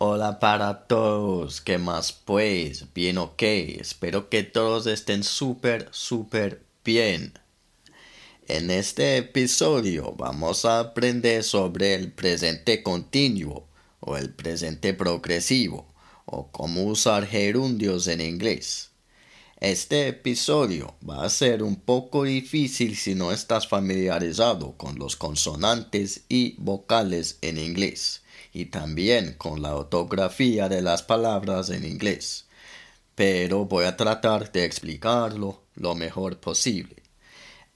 Hola para todos, ¿qué más pues? Bien ok, espero que todos estén súper, súper bien. En este episodio vamos a aprender sobre el presente continuo o el presente progresivo o cómo usar gerundios en inglés. Este episodio va a ser un poco difícil si no estás familiarizado con los consonantes y vocales en inglés y también con la ortografía de las palabras en inglés, pero voy a tratar de explicarlo lo mejor posible.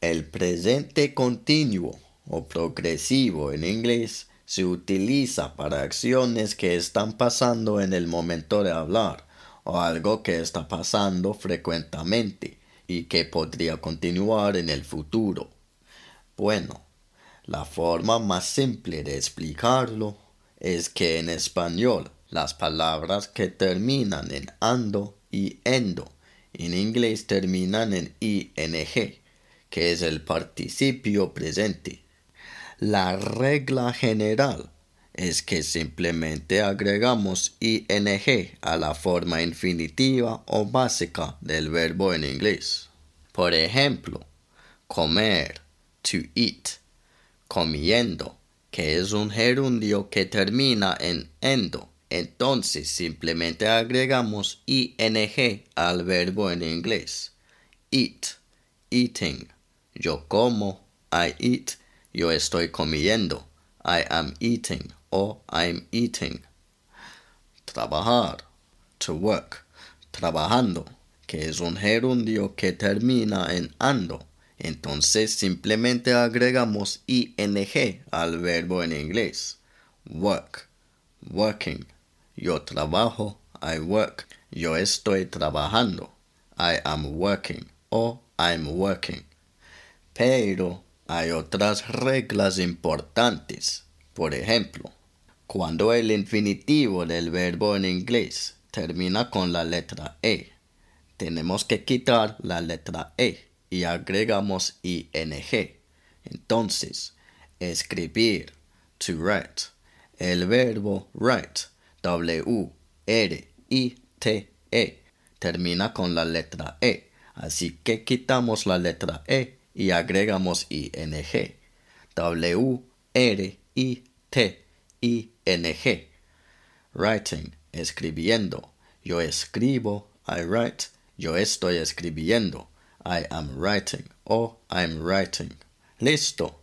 El presente continuo o progresivo en inglés se utiliza para acciones que están pasando en el momento de hablar o algo que está pasando frecuentemente y que podría continuar en el futuro. Bueno, la forma más simple de explicarlo es que en español las palabras que terminan en ando y endo en inglés terminan en ing, que es el participio presente. La regla general es que simplemente agregamos ing a la forma infinitiva o básica del verbo en inglés. Por ejemplo, comer, to eat, comiendo, que es un gerundio que termina en endo. Entonces simplemente agregamos ing al verbo en inglés. Eat, eating. Yo como, I eat. Yo estoy comiendo, I am eating o I'm eating. Trabajar, to work, trabajando, que es un gerundio que termina en ando. Entonces simplemente agregamos ing al verbo en inglés. Work, working. Yo trabajo, I work. Yo estoy trabajando, I am working o I'm working. Pero hay otras reglas importantes. Por ejemplo, cuando el infinitivo del verbo en inglés termina con la letra E, tenemos que quitar la letra E y agregamos ing. Entonces, escribir, to write. El verbo write, W, R, I, T, E, termina con la letra E. Así que quitamos la letra E y agregamos ing. W, R, I, T, ing. Writing, escribiendo. Yo escribo, I write. Yo estoy escribiendo. I am writing o I'm writing. Listo.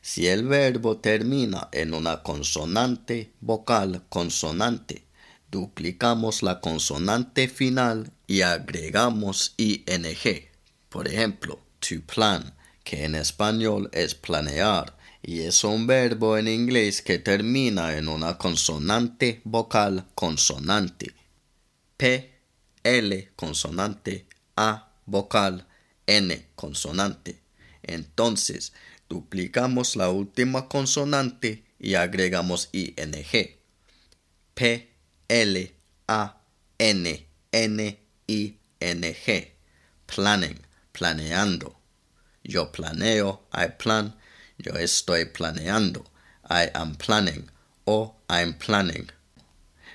Si el verbo termina en una consonante vocal consonante, duplicamos la consonante final y agregamos ing. Por ejemplo, to plan, que en español es planear, y es un verbo en inglés que termina en una consonante vocal consonante. P, L consonante, A vocal, N consonante. Entonces, duplicamos la última consonante y agregamos ing. P, L, A, N, N, I, N, G. Planning, planeando. Yo planeo, I plan yo estoy planeando. I am planning o I'm planning.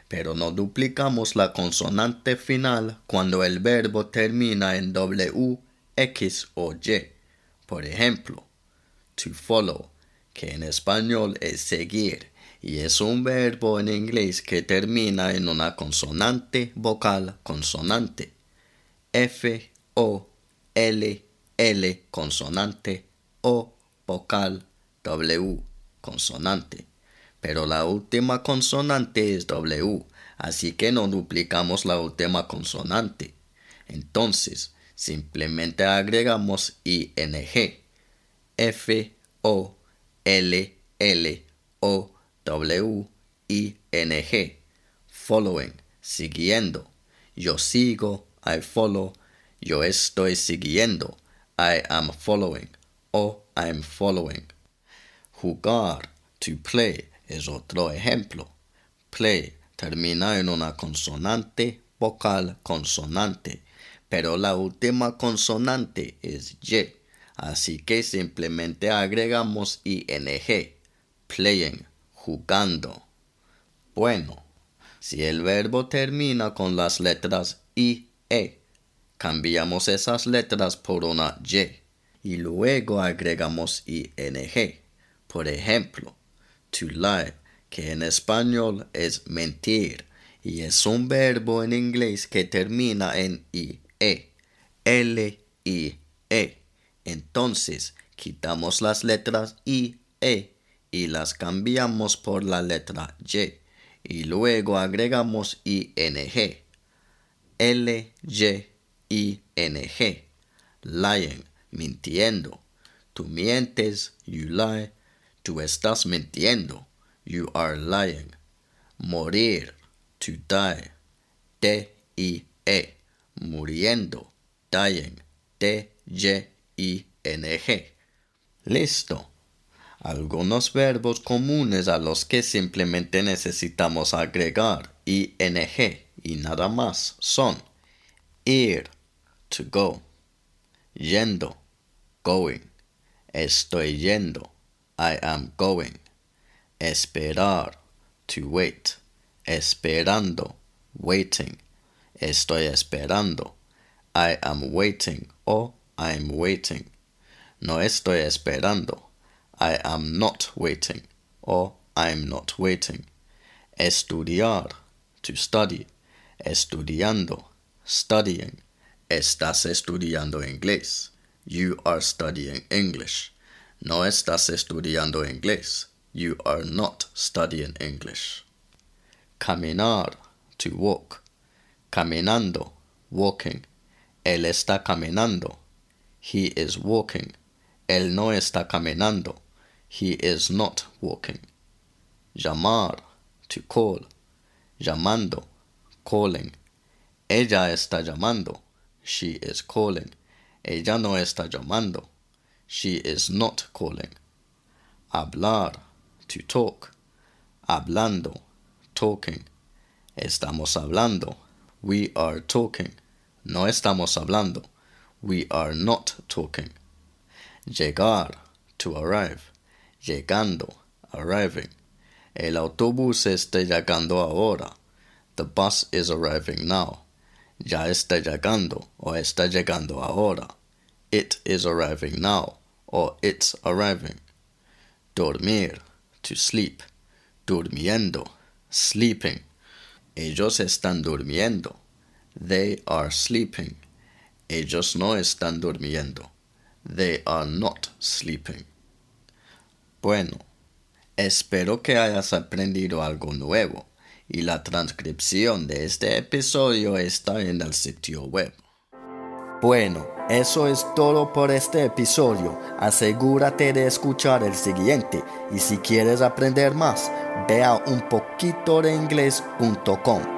Pero no duplicamos la consonante final cuando el verbo termina en W, X o Y. Por ejemplo, to follow, que en español es seguir y es un verbo en inglés que termina en una consonante vocal consonante. F, O, L, L consonante O vocal W, consonante. Pero la última consonante es W, así que no duplicamos la última consonante. Entonces, simplemente agregamos ing. F, O, L, L, O, W, I, N, G. following, siguiendo. Yo sigo, I follow. Yo estoy siguiendo, I am following o I'm following. Jugar, to play, es otro ejemplo. Play termina en una consonante, vocal, consonante, pero la última consonante es Y, así que simplemente agregamos ing. Playing, jugando. Bueno, si el verbo termina con las letras I, E, cambiamos esas letras por una Y y luego agregamos ing. Por ejemplo, to lie, que en español es mentir y es un verbo en inglés que termina en ie. L, I, E. Entonces, quitamos las letras I, E y las cambiamos por la letra Y y luego agregamos ing. L, Y, I, N, G. Lying, mintiendo. Tú mientes, you lie. Tú estás mintiendo, you are lying. Morir, to die. D-I-E, muriendo, dying. D-Y-I-N-G. Listo. Algunos verbos comunes a los que simplemente necesitamos agregar ing y nada más son ir, to go, yendo, going, estoy yendo, I am going, esperar, to wait, esperando, waiting, estoy esperando, I am waiting. Or I am waiting, no estoy esperando, I am not waiting. Or I'm not waiting, estudiar, to study, estudiando, studying. Estás estudiando inglés. You are studying English. No estás estudiando inglés. You are not studying English. Caminar, to walk. Caminando, walking. Él está caminando. He is walking. Él no está caminando. He is not walking. Llamar, to call. Llamando, calling. Ella está llamando. She is calling. Ella no está llamando. She is not calling. Hablar, to talk. Hablando, talking. Estamos hablando. We are talking. No estamos hablando. We are not talking. Llegar, to arrive. Llegando, arriving. El autobús está llegando ahora. The bus is arriving now. Ya está llegando o está llegando ahora. It is arriving now or it's arriving. Dormir, to sleep. Durmiendo, sleeping. Ellos están durmiendo. They are sleeping. Ellos no están durmiendo. They are not sleeping. Bueno, espero que hayas aprendido algo nuevo y la transcripción de este episodio está en el sitio web. Bueno, eso es todo por este episodio. Asegúrate de escuchar el siguiente y si quieres aprender más, ve a unpoquitodeingles.com.